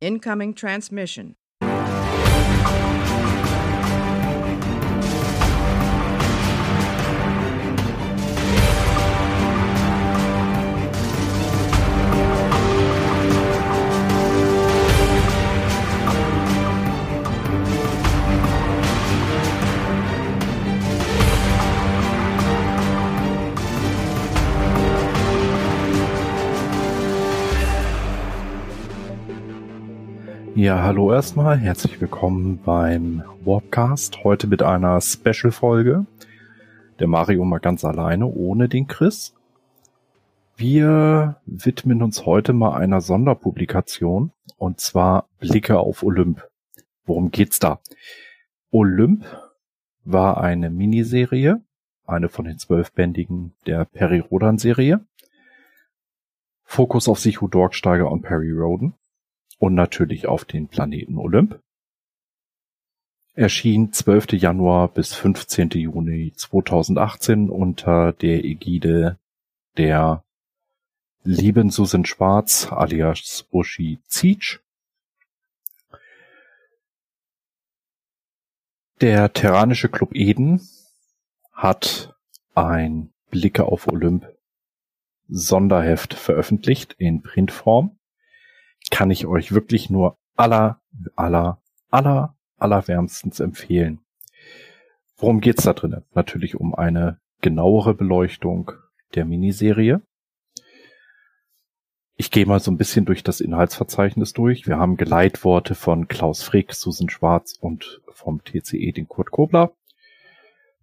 Incoming transmission. Ja, hallo erstmal, herzlich willkommen beim Warpcast. Heute mit einer Special-Folge. Der Mario mal ganz alleine, ohne den Chris. Wir widmen uns heute mal einer Sonderpublikation, und zwar Blicke auf Olymp. Worum geht's da? Olymp war eine Miniserie, eine von den zwölfbändigen der Perry Rodan Serie. Fokus auf Sichu Dorksteiger und Perry Roden und natürlich auf den Planeten Olymp. Erschien 12. Januar bis 15. Juni 2018 unter der Ägide der lieben Susan Schwarz alias Uschi Zietsch. Der Terranische Club Eden hat ein Blicke auf Olymp Sonderheft veröffentlicht in Printform kann ich euch wirklich nur aller, aller, aller, allerwärmstens empfehlen. Worum geht's da drinnen? Natürlich um eine genauere Beleuchtung der Miniserie. Ich gehe mal so ein bisschen durch das Inhaltsverzeichnis durch. Wir haben Geleitworte von Klaus Frick, Susan Schwarz und vom TCE, den Kurt Kobler.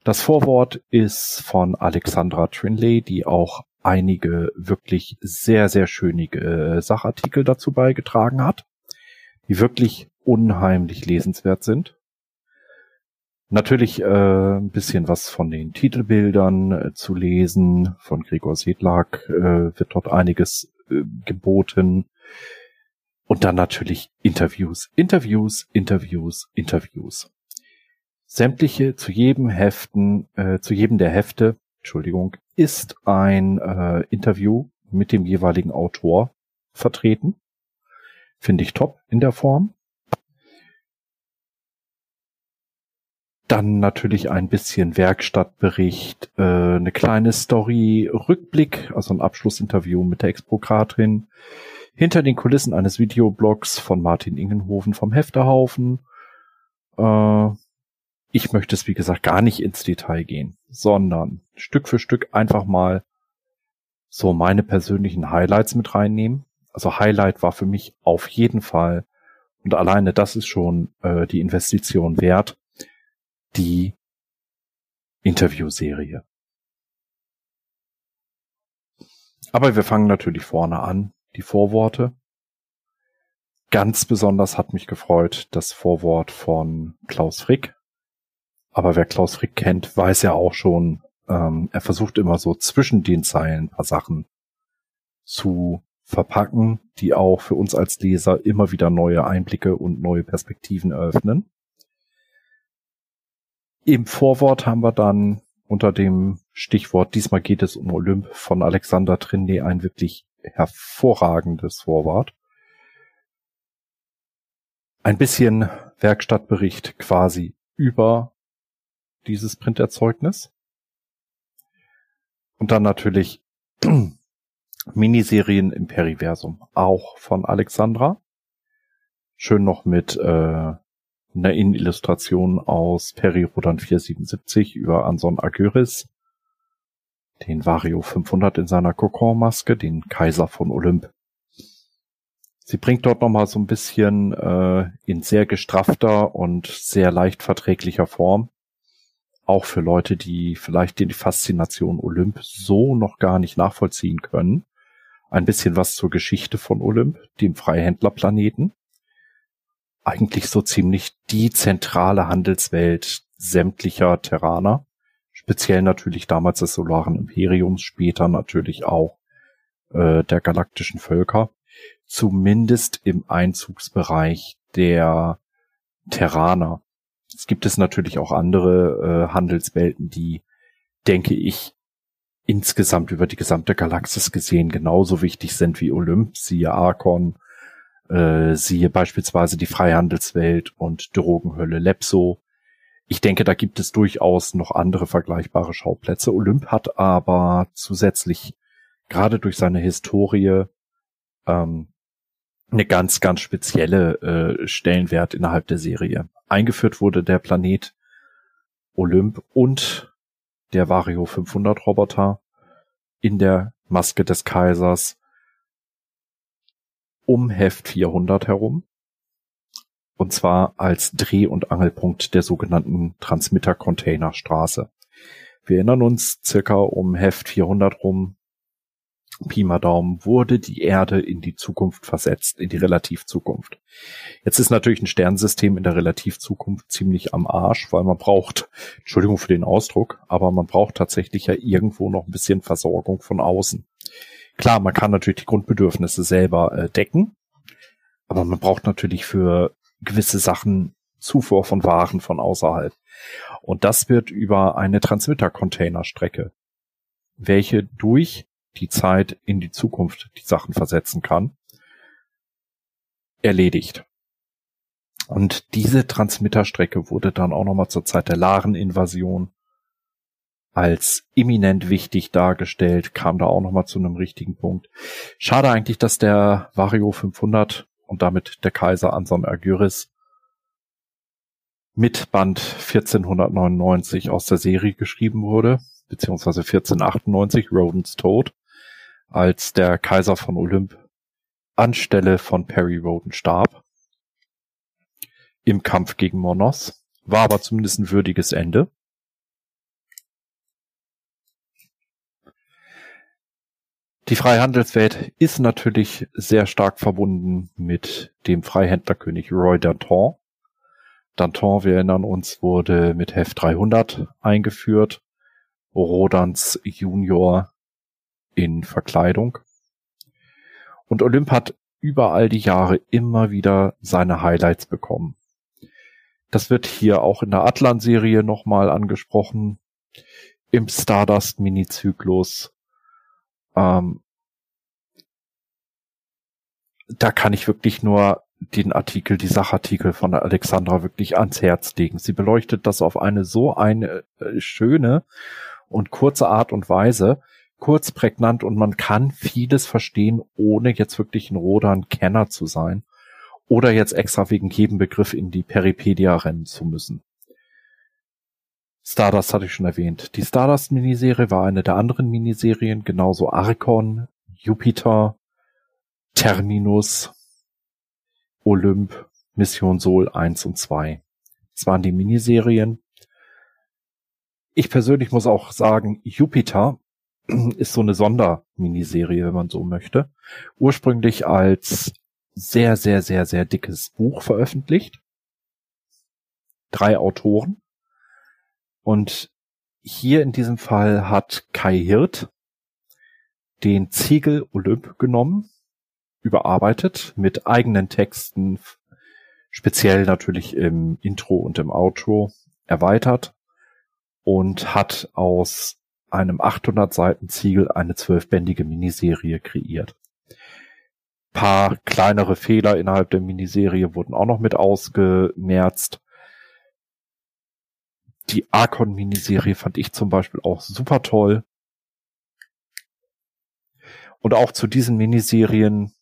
Das Vorwort ist von Alexandra Trinley, die auch einige wirklich sehr, sehr schöne äh, Sachartikel dazu beigetragen hat, die wirklich unheimlich lesenswert sind. Natürlich äh, ein bisschen was von den Titelbildern äh, zu lesen. Von Gregor Sedlak äh, wird dort einiges äh, geboten. Und dann natürlich Interviews, Interviews, Interviews, Interviews. Sämtliche zu jedem Heften, äh, zu jedem der Hefte Entschuldigung, ist ein äh, Interview mit dem jeweiligen Autor vertreten. Finde ich top in der Form. Dann natürlich ein bisschen Werkstattbericht, äh, eine kleine Story, Rückblick, also ein Abschlussinterview mit der Exprokratin, hinter den Kulissen eines Videoblogs von Martin Ingenhofen vom Hefterhaufen, äh, ich möchte es, wie gesagt, gar nicht ins Detail gehen, sondern Stück für Stück einfach mal so meine persönlichen Highlights mit reinnehmen. Also Highlight war für mich auf jeden Fall, und alleine das ist schon äh, die Investition wert, die Interviewserie. Aber wir fangen natürlich vorne an, die Vorworte. Ganz besonders hat mich gefreut das Vorwort von Klaus Frick, aber wer Klaus Frick kennt, weiß ja auch schon, ähm, er versucht immer so zwischen den Zeilen ein paar Sachen zu verpacken, die auch für uns als Leser immer wieder neue Einblicke und neue Perspektiven eröffnen. Im Vorwort haben wir dann unter dem Stichwort Diesmal geht es um Olymp von Alexander Trinley ein wirklich hervorragendes Vorwort. Ein bisschen Werkstattbericht quasi über dieses Printerzeugnis. Und dann natürlich Miniserien im Periversum, auch von Alexandra. Schön noch mit äh, einer Innenillustration aus Perirodan 477 über Anson Agyris, den Vario 500 in seiner Kokon-Maske, den Kaiser von Olymp. Sie bringt dort nochmal so ein bisschen äh, in sehr gestraffter und sehr leicht verträglicher Form auch für Leute, die vielleicht die Faszination Olymp so noch gar nicht nachvollziehen können. Ein bisschen was zur Geschichte von Olymp, dem Freihändlerplaneten. Eigentlich so ziemlich die zentrale Handelswelt sämtlicher Terraner. Speziell natürlich damals des Solaren Imperiums, später natürlich auch äh, der galaktischen Völker. Zumindest im Einzugsbereich der Terraner es gibt es natürlich auch andere äh, Handelswelten, die, denke ich, insgesamt über die gesamte Galaxis gesehen genauso wichtig sind wie Olymp, siehe Archon, Äh, siehe beispielsweise die Freihandelswelt und Drogenhölle Lepso. Ich denke, da gibt es durchaus noch andere vergleichbare Schauplätze. Olymp hat aber zusätzlich gerade durch seine Historie ähm, eine ganz, ganz spezielle äh, Stellenwert innerhalb der Serie. Eingeführt wurde der Planet Olymp und der Vario 500 Roboter in der Maske des Kaisers um Heft 400 herum. Und zwar als Dreh- und Angelpunkt der sogenannten Transmitter-Container-Straße. Wir erinnern uns, circa um Heft 400 rum Pi mal Daumen, wurde die Erde in die Zukunft versetzt, in die Relativzukunft. Jetzt ist natürlich ein Sternsystem in der Relativzukunft ziemlich am Arsch, weil man braucht, Entschuldigung für den Ausdruck, aber man braucht tatsächlich ja irgendwo noch ein bisschen Versorgung von außen. Klar, man kann natürlich die Grundbedürfnisse selber äh, decken, aber man braucht natürlich für gewisse Sachen Zufuhr von Waren von außerhalb. Und das wird über eine Transmitter-Container-Strecke, welche durch die Zeit in die Zukunft die Sachen versetzen kann, erledigt. Und diese Transmitterstrecke wurde dann auch nochmal zur Zeit der Laren-Invasion als eminent wichtig dargestellt, kam da auch nochmal zu einem richtigen Punkt. Schade eigentlich, dass der Vario 500 und damit der Kaiser Anson Agyris mit Band 1499 aus der Serie geschrieben wurde, beziehungsweise 1498, Rodens Tod als der Kaiser von Olymp anstelle von Perry Roden starb im Kampf gegen Monos. War aber zumindest ein würdiges Ende. Die Freihandelswelt ist natürlich sehr stark verbunden mit dem Freihändlerkönig Roy Danton. Danton, wir erinnern uns, wurde mit Heft 300 eingeführt. Rodans Junior in Verkleidung. Und Olymp hat überall die Jahre immer wieder seine Highlights bekommen. Das wird hier auch in der Atlan-Serie nochmal angesprochen. Im Stardust-Mini-Zyklus. Ähm, da kann ich wirklich nur den Artikel, die Sachartikel von Alexandra wirklich ans Herz legen. Sie beleuchtet das auf eine so eine äh, schöne und kurze Art und Weise, kurz, prägnant und man kann vieles verstehen, ohne jetzt wirklich ein Rodan-Kenner zu sein oder jetzt extra wegen jedem Begriff in die Peripedia rennen zu müssen. Stardust hatte ich schon erwähnt. Die Stardust-Miniserie war eine der anderen Miniserien, genauso Archon, Jupiter, Terminus, Olymp, Mission Sol 1 und 2. Das waren die Miniserien. Ich persönlich muss auch sagen, Jupiter ist so eine Sonderminiserie, wenn man so möchte. Ursprünglich als sehr, sehr, sehr, sehr dickes Buch veröffentlicht. Drei Autoren. Und hier in diesem Fall hat Kai Hirt den Ziegel Olymp genommen, überarbeitet mit eigenen Texten, speziell natürlich im Intro und im Outro erweitert und hat aus einem 800 Seiten Ziegel eine zwölfbändige Miniserie kreiert. Paar kleinere Fehler innerhalb der Miniserie wurden auch noch mit ausgemerzt. Die Archon-Miniserie fand ich zum Beispiel auch super toll. Und auch zu diesen Miniserien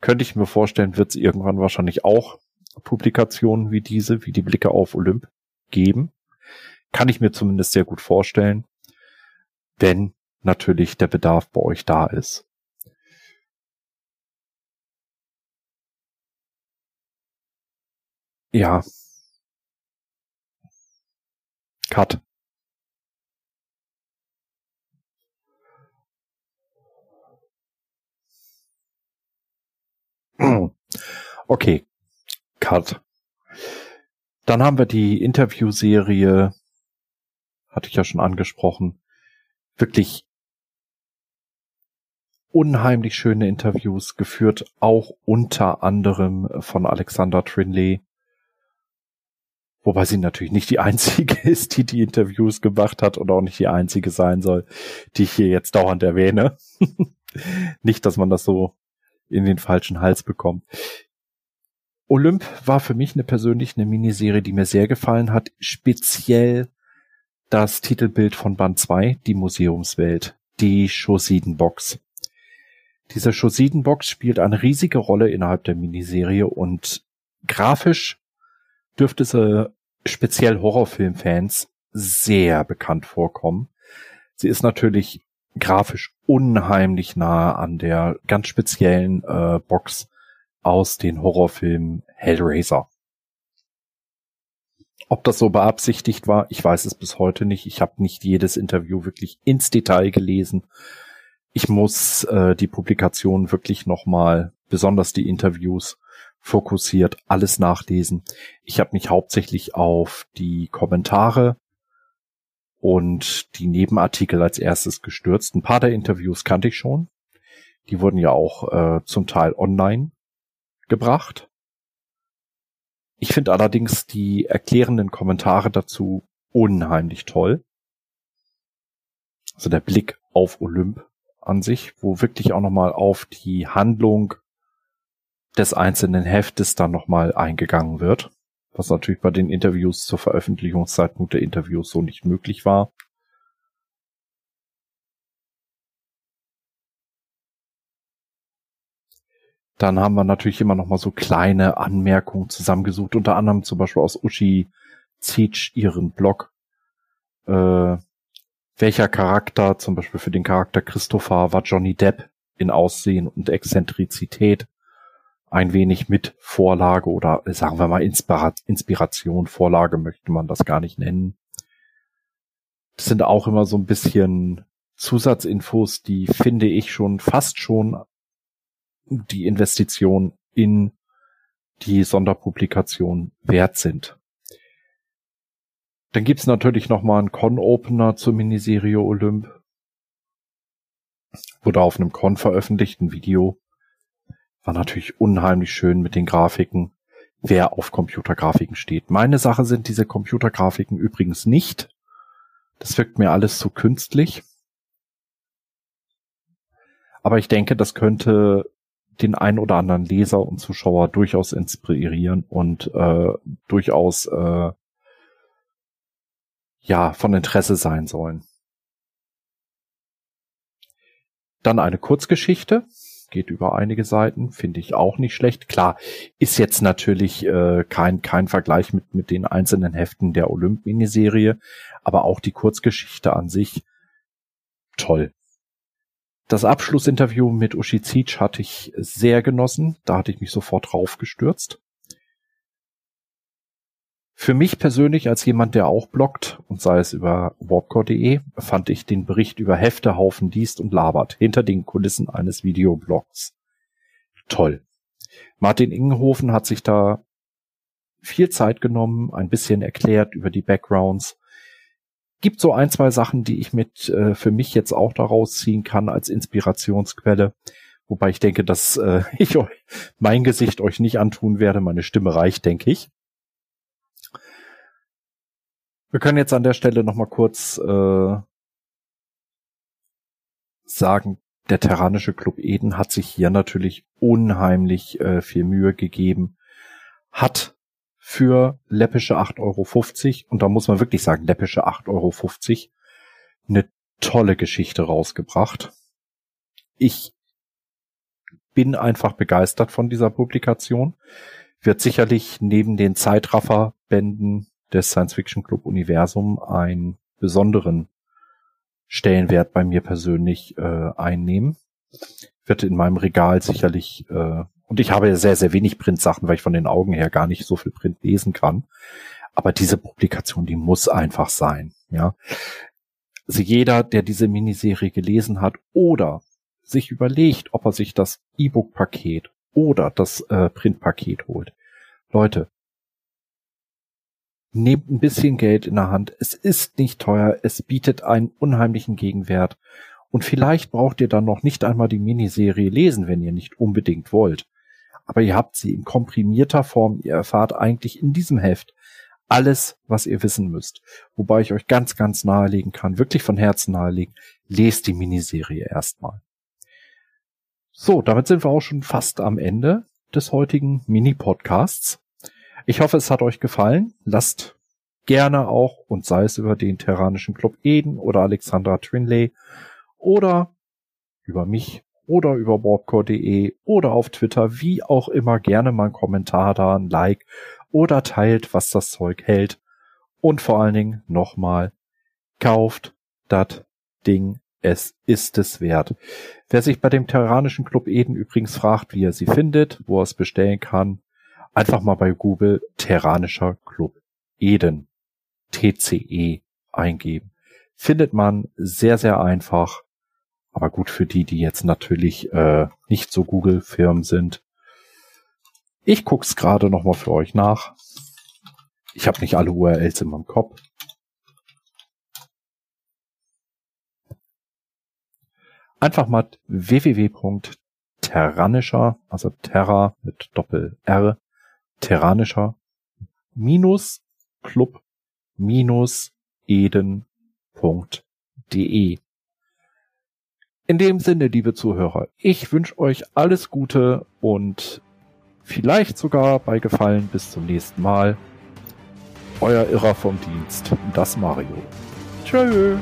könnte ich mir vorstellen, wird es irgendwann wahrscheinlich auch Publikationen wie diese, wie die Blicke auf Olymp geben. Kann ich mir zumindest sehr gut vorstellen wenn natürlich der Bedarf bei euch da ist. Ja. Cut. Okay. Cut. Dann haben wir die Interviewserie, hatte ich ja schon angesprochen, wirklich unheimlich schöne Interviews geführt, auch unter anderem von Alexander Trinley. Wobei sie natürlich nicht die einzige ist, die die Interviews gemacht hat und auch nicht die einzige sein soll, die ich hier jetzt dauernd erwähne. nicht, dass man das so in den falschen Hals bekommen. Olymp war für mich eine persönlich eine Miniserie, die mir sehr gefallen hat. Speziell das Titelbild von Band 2, die Museumswelt, die Chosiden-Box. Diese Chosiden-Box spielt eine riesige Rolle innerhalb der Miniserie und grafisch dürfte sie speziell Horrorfilmfans sehr bekannt vorkommen. Sie ist natürlich grafisch unheimlich nah an der ganz speziellen äh, Box aus den Horrorfilmen Hellraiser. Ob das so beabsichtigt war, ich weiß es bis heute nicht. Ich habe nicht jedes Interview wirklich ins Detail gelesen. Ich muss äh, die Publikation wirklich nochmal, besonders die Interviews, fokussiert alles nachlesen. Ich habe mich hauptsächlich auf die Kommentare und die Nebenartikel als erstes gestürzt. Ein paar der Interviews kannte ich schon. Die wurden ja auch äh, zum Teil online gebracht. Ich finde allerdings die erklärenden Kommentare dazu unheimlich toll. Also der Blick auf Olymp an sich, wo wirklich auch nochmal auf die Handlung des einzelnen Heftes dann nochmal eingegangen wird. Was natürlich bei den Interviews zur Veröffentlichungszeitpunkt der Interviews so nicht möglich war. Dann haben wir natürlich immer noch mal so kleine Anmerkungen zusammengesucht, unter anderem zum Beispiel aus Uschi Zietsch ihren Blog. Äh, welcher Charakter, zum Beispiel für den Charakter Christopher, war Johnny Depp in Aussehen und Exzentrizität ein wenig mit Vorlage oder sagen wir mal Inspira Inspiration, Vorlage möchte man das gar nicht nennen. Das sind auch immer so ein bisschen Zusatzinfos, die finde ich schon fast schon die Investition in die Sonderpublikation wert sind. Dann gibt's natürlich noch mal einen Con-Opener zur Miniserie Olymp. Wurde auf einem Con veröffentlichten Video. War natürlich unheimlich schön mit den Grafiken. Wer auf Computergrafiken steht. Meine Sache sind diese Computergrafiken übrigens nicht. Das wirkt mir alles zu künstlich. Aber ich denke, das könnte den ein oder anderen Leser und Zuschauer durchaus inspirieren und äh, durchaus äh, ja von Interesse sein sollen. Dann eine Kurzgeschichte, geht über einige Seiten, finde ich auch nicht schlecht. Klar, ist jetzt natürlich äh, kein kein Vergleich mit mit den einzelnen Heften der Olymp-Miniserie, aber auch die Kurzgeschichte an sich toll. Das Abschlussinterview mit Uschi Zietsch hatte ich sehr genossen. Da hatte ich mich sofort draufgestürzt. Für mich persönlich als jemand, der auch bloggt und sei es über warpcore.de, fand ich den Bericht über Heftehaufen liest und labert hinter den Kulissen eines Videoblogs toll. Martin Ingenhofen hat sich da viel Zeit genommen, ein bisschen erklärt über die Backgrounds gibt so ein, zwei Sachen, die ich mit äh, für mich jetzt auch daraus ziehen kann als Inspirationsquelle. Wobei ich denke, dass äh, ich euch mein Gesicht euch nicht antun werde. Meine Stimme reicht, denke ich. Wir können jetzt an der Stelle noch mal kurz äh, sagen, der Terranische Club Eden hat sich hier natürlich unheimlich äh, viel Mühe gegeben, hat für läppische 8,50 Euro. Und da muss man wirklich sagen, läppische 8,50 Euro. Eine tolle Geschichte rausgebracht. Ich bin einfach begeistert von dieser Publikation. Wird sicherlich neben den Zeitraffer-Bänden des Science Fiction Club Universum einen besonderen Stellenwert bei mir persönlich äh, einnehmen. Wird in meinem Regal sicherlich äh, und ich habe sehr, sehr wenig Printsachen, weil ich von den Augen her gar nicht so viel Print lesen kann. Aber diese Publikation, die muss einfach sein, ja. Also jeder, der diese Miniserie gelesen hat oder sich überlegt, ob er sich das E-Book-Paket oder das äh, Print-Paket holt. Leute, nehmt ein bisschen Geld in der Hand. Es ist nicht teuer. Es bietet einen unheimlichen Gegenwert. Und vielleicht braucht ihr dann noch nicht einmal die Miniserie lesen, wenn ihr nicht unbedingt wollt aber ihr habt sie in komprimierter Form. Ihr erfahrt eigentlich in diesem Heft alles, was ihr wissen müsst. Wobei ich euch ganz, ganz nahelegen kann, wirklich von Herzen nahelegen, lest die Miniserie erstmal. So, damit sind wir auch schon fast am Ende des heutigen Mini-Podcasts. Ich hoffe, es hat euch gefallen. Lasst gerne auch, und sei es über den Terranischen Club Eden oder Alexandra Twinley oder über mich oder über warpcore.de oder auf Twitter, wie auch immer, gerne mal einen Kommentar da, ein Like oder teilt, was das Zeug hält. Und vor allen Dingen nochmal, kauft das Ding, es ist es wert. Wer sich bei dem Terranischen Club Eden übrigens fragt, wie er sie findet, wo er es bestellen kann, einfach mal bei Google Terranischer Club Eden, TCE eingeben. Findet man sehr, sehr einfach. Aber gut für die, die jetzt natürlich äh, nicht so Google-Firmen sind. Ich guck's gerade noch mal für euch nach. Ich habe nicht alle URLs in meinem Kopf. Einfach mal www.terranischer, also Terra mit Doppel R, terranischer minus Club minus eden.de. In dem Sinne, liebe Zuhörer, ich wünsche euch alles Gute und vielleicht sogar bei Gefallen bis zum nächsten Mal. Euer Irrer vom Dienst, das Mario. Tschö.